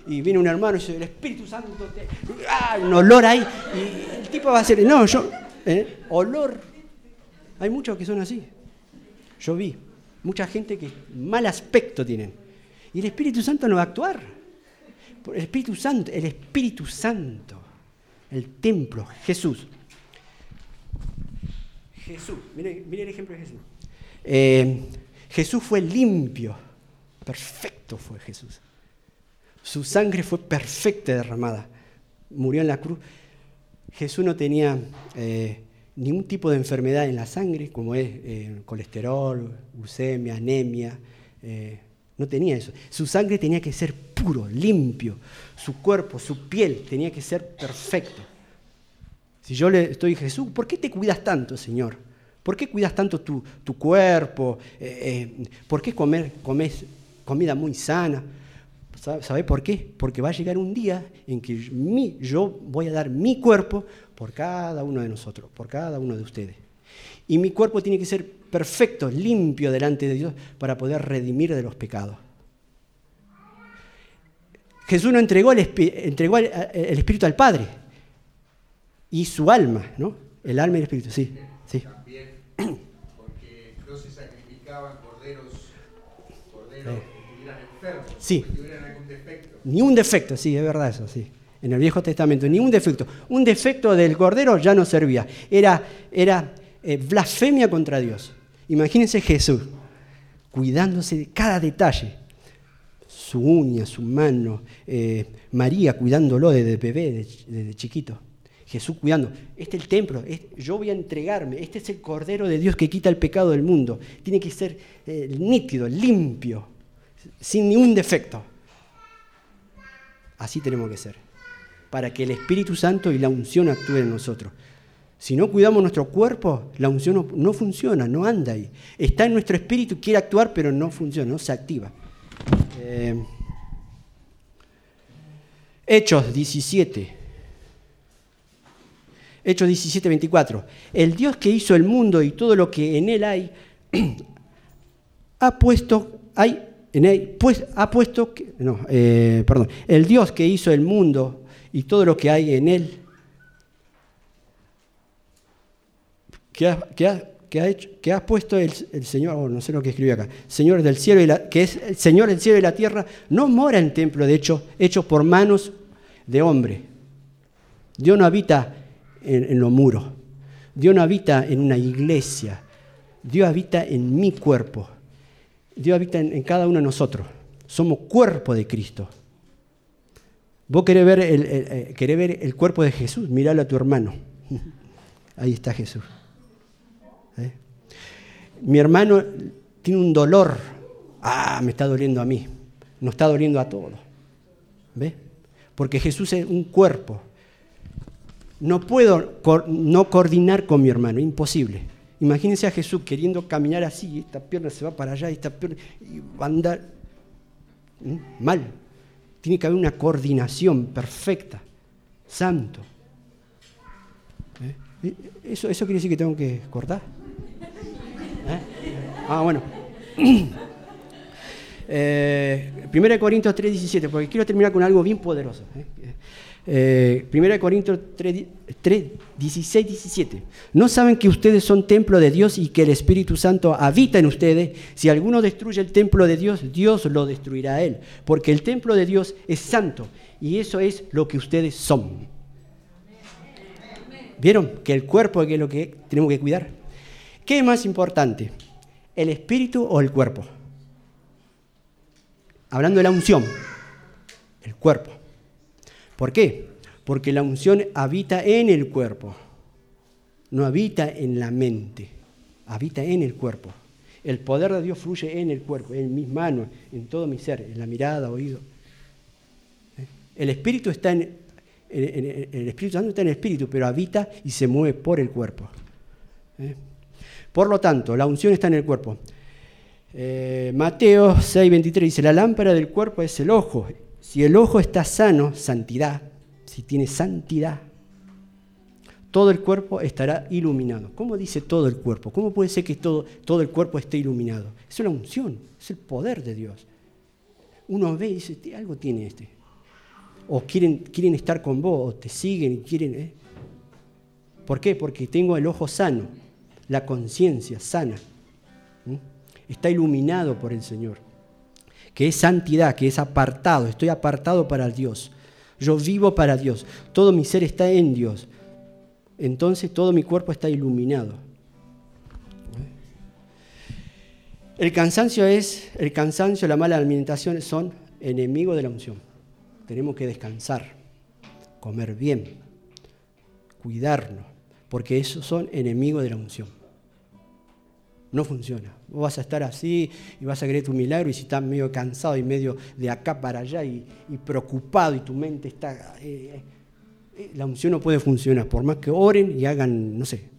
y viene un hermano y dice, el Espíritu Santo, ¡ah! un olor ahí, y el tipo va a hacer, no, yo, olor. Hay muchos que son así. Yo vi mucha gente que mal aspecto tienen. Y el Espíritu Santo no va a actuar. El Espíritu Santo, el Espíritu Santo, el templo, Jesús. Jesús, mire, el ejemplo de Jesús. Eh, Jesús fue limpio, perfecto fue Jesús. Su sangre fue perfecta derramada. Murió en la cruz. Jesús no tenía eh, ningún tipo de enfermedad en la sangre, como es eh, colesterol, glucemia, anemia. Eh, no tenía eso. Su sangre tenía que ser puro, limpio. Su cuerpo, su piel tenía que ser perfecto. Si yo le estoy Jesús, ¿por qué te cuidas tanto, Señor? ¿Por qué cuidas tanto tu, cuerpo? ¿Por qué comer, comes comida muy sana? ¿Sabe por qué? Porque va a llegar un día en que yo voy a dar mi cuerpo por cada uno de nosotros, por cada uno de ustedes. Y mi cuerpo tiene que ser perfecto, limpio delante de Dios para poder redimir de los pecados. Jesús no entregó el, entregó el, Espíritu al Padre y su alma, ¿no? El alma y el Espíritu, sí. sí. También porque no se sacrificaban corderos, corderos que estuvieran enfermos, sí. que tuvieran ni un defecto, sí, es verdad eso, sí. En el Viejo Testamento, ni un defecto. Un defecto del cordero ya no servía. Era, era eh, blasfemia contra Dios. Imagínense Jesús cuidándose de cada detalle. Su uña, su mano, eh, María cuidándolo desde bebé, desde, chiquito. Jesús cuidando. Este es el templo, yo voy a entregarme. Este es el Cordero de Dios que quita el pecado del mundo. Tiene que ser eh, nítido, limpio, sin ningún defecto. Así tenemos que ser, para que el Espíritu Santo y la unción actúen en nosotros. Si no cuidamos nuestro cuerpo, la unción no, funciona, no anda ahí. Está en nuestro espíritu, quiere actuar, pero no funciona, no se activa. Eh, Hechos 17. Hechos 17, 24. El Dios que hizo el mundo y todo lo que en él hay, ha puesto, hay pues ha puesto, no, eh, perdón, el Dios que hizo el mundo y todo lo que hay en él, que ha, hecho, que ha puesto el, Señor, oh, no sé lo que escribió acá, Señor del cielo y la, que es el Señor del cielo y la tierra, no mora en templo de hecho, hecho por manos de hombre. Dios no habita en los muros. Dios no habita en una iglesia. Dios habita en mi cuerpo. Dios habita en, cada uno de nosotros. Somos cuerpo de Cristo. Vos querés ver el, eh, ver el cuerpo de Jesús, miralo a tu hermano. Ahí está Jesús. ¿Eh? Mi hermano tiene un dolor. Ah, me está doliendo a mí. No está doliendo a todos. ¿Ves? Porque Jesús es un cuerpo. No puedo no coordinar con mi hermano, imposible. Imagínense a Jesús queriendo caminar así, esta pierna se va para allá, esta pierna, y va a andar mal. Tiene que haber una coordinación perfecta, santo. ¿Eh? ¿Eso, ¿Eso quiere decir que tengo que cortar? ¿Eh? Ah, bueno. Eh, 1 Corintios 3:17, porque quiero terminar con algo bien poderoso. ¿Eh? 1 Corintios 3, 16, 17. ¿No saben que ustedes son templo de Dios y que el Espíritu Santo habita en ustedes? Si alguno destruye el templo de Dios, Dios lo destruirá a él. Porque el templo de Dios es santo y eso es lo que ustedes son. ¿Vieron? Que el cuerpo es lo que tenemos que cuidar. ¿Qué es más importante? ¿El espíritu o el cuerpo? Hablando de la unción, el cuerpo. ¿Por qué? Porque la unción habita en el cuerpo, no habita en la mente, habita en el cuerpo. El poder de Dios fluye en el cuerpo, en mis manos, en todo mi ser, en la mirada, oído. ¿Eh? El Espíritu está en, el Espíritu Santo está en el Espíritu, pero habita y se mueve por el cuerpo. ¿Eh? Por lo tanto, la unción está en el cuerpo. Eh, Mateo 6:23 dice, la lámpara del cuerpo es el ojo. Si el ojo está sano, santidad, si tiene santidad, todo el cuerpo estará iluminado. ¿Cómo dice todo el cuerpo? ¿Cómo puede ser que todo, todo el cuerpo esté iluminado? Es una unción, es el poder de Dios. Uno ve y dice, algo tiene este. O quieren, quieren estar con vos, o te siguen y quieren... ¿eh? ¿Por qué? Porque tengo el ojo sano, la conciencia sana. Está iluminado por el Señor. Que es santidad, que es apartado. Estoy apartado para Dios. Yo vivo para Dios. Todo mi ser está en Dios entonces todo mi cuerpo está iluminado. El cansancio es, el cansancio, la mala alimentación son enemigos de la unción. Tenemos que descansar, comer bien, cuidarnos, porque esos son enemigos de la unción. No funciona. Vos vas a estar así y vas a querer tu milagro y si estás medio cansado y medio de acá para allá y, preocupado y tu mente está... Eh, la unción no puede funcionar, por más que oren y hagan, no sé,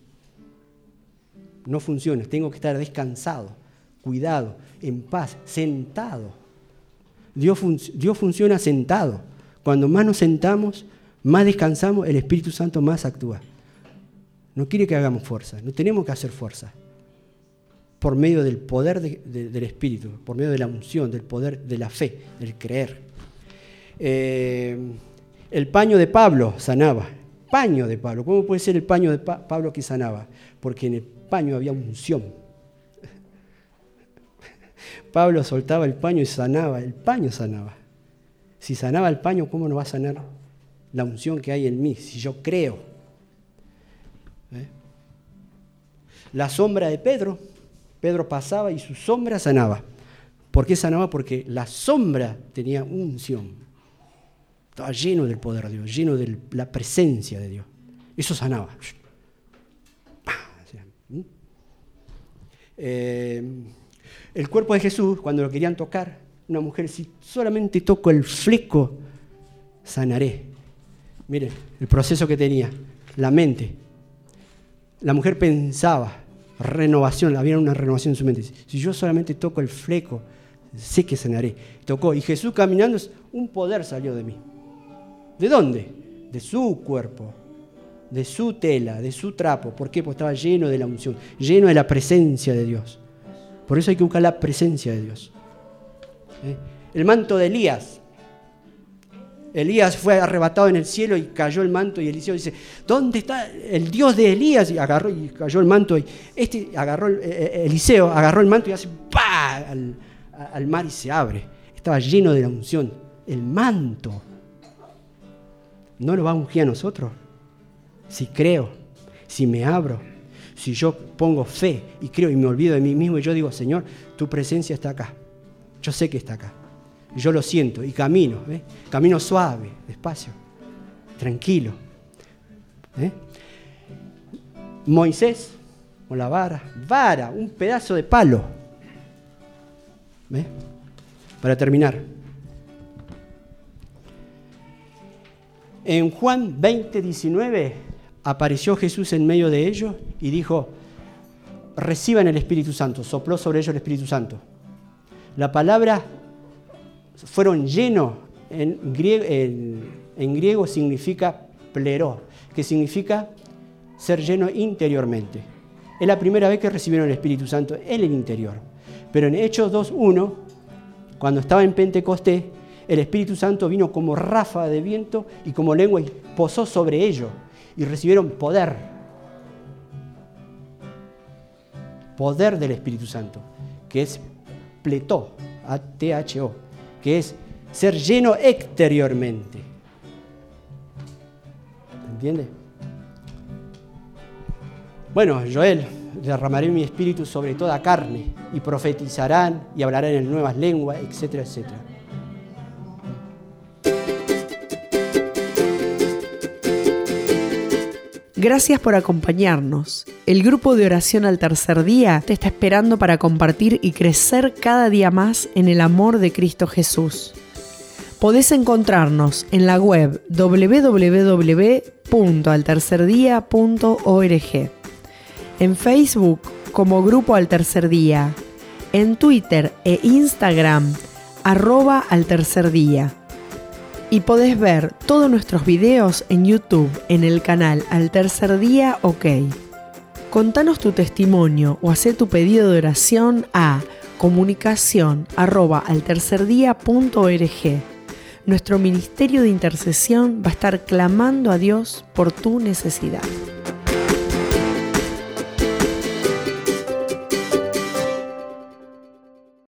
no funciona, tengo que estar descansado, cuidado, en paz, sentado. Dios, Dios funciona sentado. Cuando más nos sentamos, más descansamos, el Espíritu Santo más actúa. No quiere que hagamos fuerza, no tenemos que hacer fuerza. Por medio del poder del Espíritu, por medio de la unción, del poder de la fe, del creer. Eh, el paño de Pablo sanaba. Paño de Pablo. ¿Cómo puede ser el paño de Pablo que sanaba? Porque en el paño había unción. Pablo soltaba el paño y sanaba. El paño sanaba. Si sanaba el paño, ¿cómo no va a sanar la unción que hay en mí? Si yo creo. ¿Eh? La sombra de Pedro. Pedro pasaba y su sombra sanaba. ¿Por qué sanaba? Porque la sombra tenía unción. Estaba lleno del poder de Dios, lleno de la presencia de Dios. Eso sanaba. Eh, el cuerpo de Jesús, cuando lo querían tocar, una mujer, si solamente toco el fleco, sanaré. Miren, el proceso que tenía, la mente. La mujer pensaba, renovación, había una renovación en su mente. Si yo solamente toco el fleco, sé que sanaré. Tocó, y Jesús caminando, un poder salió de mí. ¿De dónde? De su cuerpo, de su tela, de su trapo. ¿Por qué? Porque estaba lleno de la unción, lleno de la presencia de Dios. Por eso hay que buscar la presencia de Dios. ¿Eh? El manto de Elías. Elías fue arrebatado en el cielo y cayó el manto y Eliseo dice, ¿dónde está el Dios de Elías? Y agarró y cayó el manto y este agarró, eh, eh, Eliseo agarró el manto y hace. Al, al mar y se abre. Estaba lleno de la unción. El manto no lo va a ungir a nosotros. Si creo, si me abro, si yo pongo fe y creo y me olvido de mí mismo y yo digo, Señor, tu presencia está acá. Yo sé que está acá. Yo lo siento y camino, camino suave, despacio, tranquilo. ¿eh? Moisés, con la vara, vara, un pedazo de palo. Para terminar. En Juan 20, 19 apareció Jesús en medio de ellos y dijo, reciban el Espíritu Santo, sopló sobre ellos el Espíritu Santo. La palabra fueron llenos en griego, significa pleró, que significa ser lleno interiormente. Es la primera vez que recibieron el Espíritu Santo en el interior. Pero en Hechos 2.1, cuando estaba en Pentecostés, el Espíritu Santo vino como ráfaga de viento y como lengua y posó sobre ellos y recibieron poder. Poder del Espíritu Santo, que es pletó, A-T-H-O, que es ser lleno exteriormente. ¿Entiende? Bueno, Joel, derramaré mi espíritu sobre toda carne y profetizarán y hablarán en nuevas lenguas, etcétera, etcétera. Gracias por acompañarnos. El grupo de oración al tercer día te está esperando para compartir y crecer cada día más en el amor de Cristo Jesús. Podés encontrarnos en la web www.altercerdia.org, en Facebook como Grupo al Tercer Día, en Twitter e Instagram arroba al tercer día Y podés ver todos nuestros videos en YouTube en el canal Al Tercer Día OK. Contanos tu testimonio o haz tu pedido de oración a comunicación arroba Nuestro ministerio de intercesión va a estar clamando a Dios por tu necesidad.